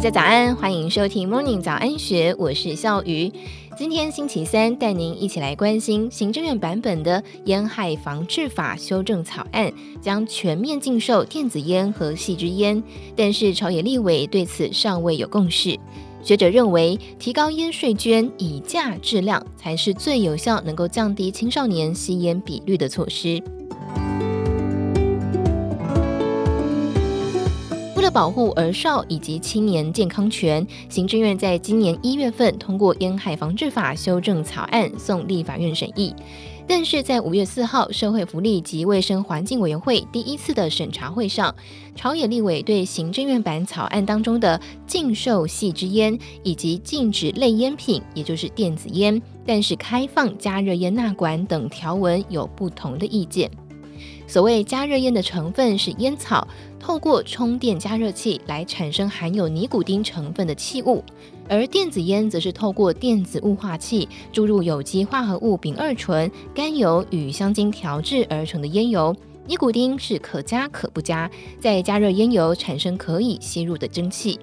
大家早安，欢迎收听 Morning 早安学，我是笑鱼。今天星期三，带您一起来关心行政院版本的烟害防治法修正草案，将全面禁售电子烟和细支烟，但是朝野立委对此尚未有共识。学者认为，提高烟税捐，以价质量，才是最有效能够降低青少年吸烟比率的措施。保护儿少以及青年健康权，行政院在今年一月份通过烟害防治法修正草案，送立法院审议。但是在五月四号，社会福利及卫生环境委员会第一次的审查会上，朝野立委对行政院版草案当中的禁售细支烟以及禁止类烟品，也就是电子烟，但是开放加热烟纳管等条文有不同的意见。所谓加热烟的成分是烟草，透过充电加热器来产生含有尼古丁成分的气雾。而电子烟则是透过电子雾化器注入有机化合物丙二醇、甘油与香精调制而成的烟油，尼古丁是可加可不加，再加热烟油产生可以吸入的蒸汽。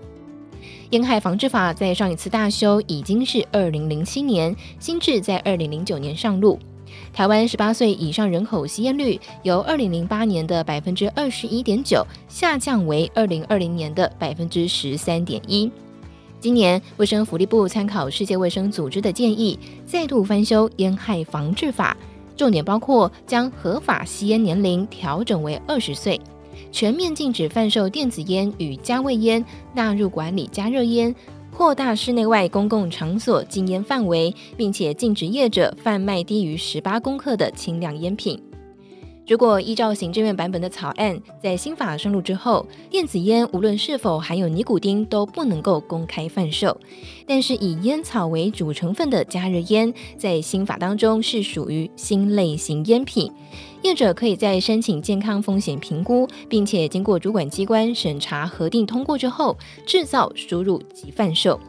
烟害防治法在上一次大修已经是二零零七年，新制在二零零九年上路。台湾十八岁以上人口吸烟率由二零零八年的百分之二十一点九下降为二零二零年的百分之十三点一。今年，卫生福利部参考世界卫生组织的建议，再度翻修烟害防治法，重点包括将合法吸烟年龄调整为二十岁，全面禁止贩售电子烟与加味烟，纳入管理加热烟，扩大室内外公共场所禁烟范围，并且禁止业者贩卖低于十八公克的轻量烟品。如果依照行政院版本的草案，在新法上路之后，电子烟无论是否含有尼古丁都不能够公开贩售。但是以烟草为主成分的加热烟，在新法当中是属于新类型烟品，业者可以在申请健康风险评估，并且经过主管机关审查核定通过之后，制造、输入及贩售。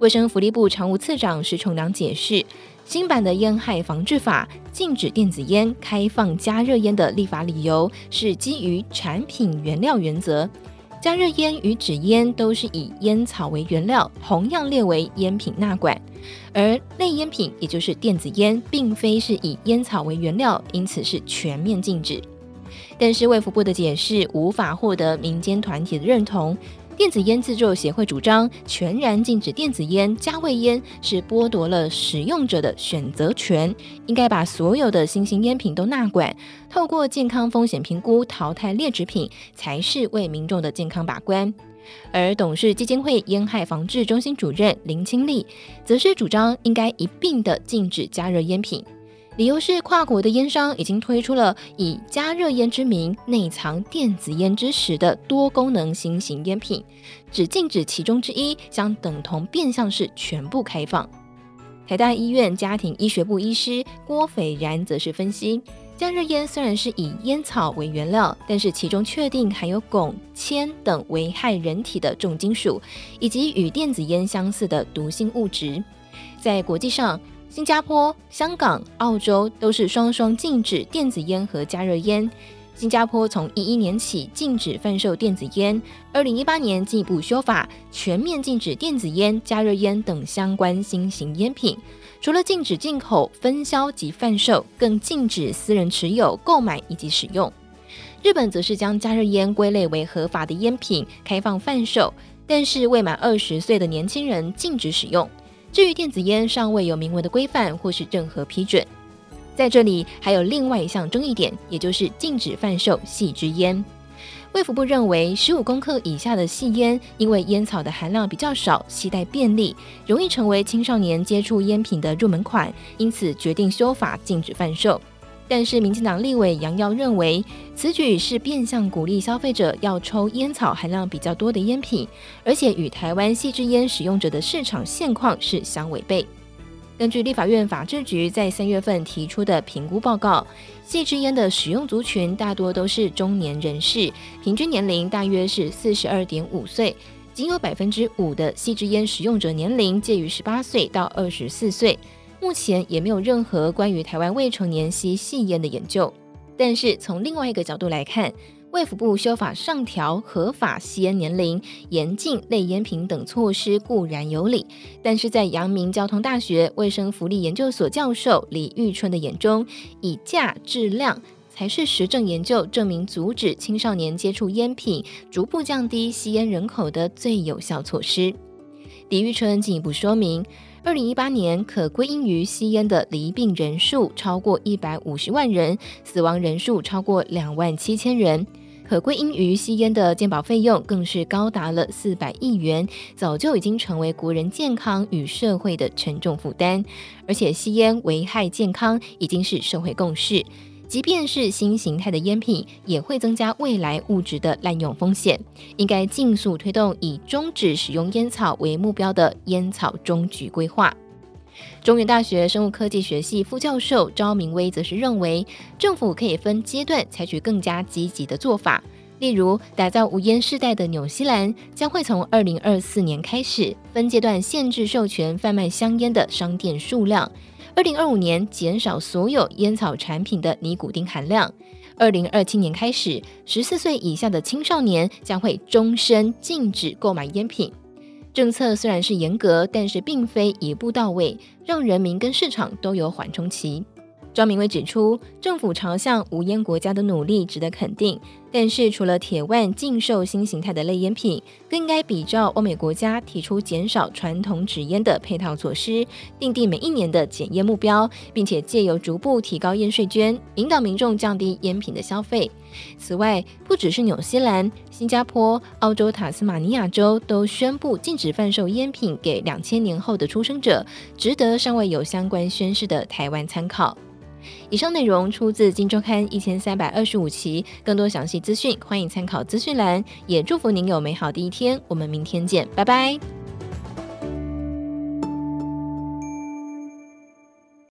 卫生福利部常务次长石崇良解释。新版的烟害防治法禁止电子烟开放加热烟的立法理由是基于产品原料原则，加热烟与纸烟都是以烟草为原料，同样列为烟品纳管，而类烟品也就是电子烟，并非是以烟草为原料，因此是全面禁止。但是卫福部的解释无法获得民间团体的认同。电子烟制作协会主张全然禁止电子烟、加味烟是剥夺了使用者的选择权，应该把所有的新型烟品都纳管，透过健康风险评估淘汰劣质品，才是为民众的健康把关。而董事基金会烟害防治中心主任林清利则是主张应该一并的禁止加热烟品。理由是，跨国的烟商已经推出了以加热烟之名内藏电子烟之实的多功能新型烟品，只禁止其中之一，将等同变相是全部开放。台大医院家庭医学部医师郭斐然则是分析，加热烟虽然是以烟草为原料，但是其中确定含有汞、铅等危害人体的重金属，以及与电子烟相似的毒性物质，在国际上。新加坡、香港、澳洲都是双双禁止电子烟和加热烟。新加坡从一一年起禁止贩售电子烟，二零一八年进一步修法，全面禁止电子烟、加热烟等相关新型烟品。除了禁止进口、分销及贩售，更禁止私人持有、购买以及使用。日本则是将加热烟归类为合法的烟品，开放贩售，但是未满二十岁的年轻人禁止使用。至于电子烟尚未有明文的规范或是任何批准，在这里还有另外一项争议点，也就是禁止贩售细支烟。卫福部认为，十五公克以下的细烟，因为烟草的含量比较少，携带便利，容易成为青少年接触烟品的入门款，因此决定修法禁止贩售。但是，民进党立委杨耀认为，此举是变相鼓励消费者要抽烟草含量比较多的烟品，而且与台湾细支烟使用者的市场现况是相违背。根据立法院法制局在三月份提出的评估报告，细支烟的使用族群大多都是中年人士，平均年龄大约是四十二点五岁，仅有百分之五的细支烟使用者年龄介于十八岁到二十四岁。目前也没有任何关于台湾未成年吸细烟的研究，但是从另外一个角度来看，卫福部修法上调合法吸烟年龄、严禁类烟品等措施固然有理，但是在阳明交通大学卫生福利研究所教授李玉春的眼中，以价质量才是实证研究证明阻止青少年接触烟品、逐步降低吸烟人口的最有效措施。李玉春进一步说明，二零一八年可归因于吸烟的离病人数超过一百五十万人，死亡人数超过两万七千人。可归因于吸烟的鉴保费用更是高达了四百亿元，早就已经成为国人健康与社会的沉重负担。而且吸烟危害健康已经是社会共识，即便是新形态的烟品，也会增加未来物质的滥用风险。应该尽速推动以终止使用烟草为目标的烟草终局规划。中原大学生物科技学系副教授赵明威则是认为，政府可以分阶段采取更加积极的做法，例如打造无烟世代的纽西兰，将会从二零二四年开始分阶段限制授权贩卖香烟的商店数量，二零二五年减少所有烟草产品的尼古丁含量，二零二七年开始，十四岁以下的青少年将会终身禁止购买烟品。政策虽然是严格，但是并非一步到位，让人民跟市场都有缓冲期。张明威指出，政府朝向无烟国家的努力值得肯定，但是除了铁腕禁售新形态的类烟品，更应该比照欧美国家提出减少传统纸烟的配套措施，订定每一年的减烟目标，并且借由逐步提高烟税捐，引导民众降低烟品的消费。此外，不只是纽西兰、新加坡、澳洲塔斯马尼亚州都宣布禁止贩售烟品给两千年后的出生者，值得尚未有相关宣示的台湾参考。以上内容出自《金周刊》一千三百二十五期，更多详细资讯欢迎参考资讯栏。也祝福您有美好的一天，我们明天见，拜拜。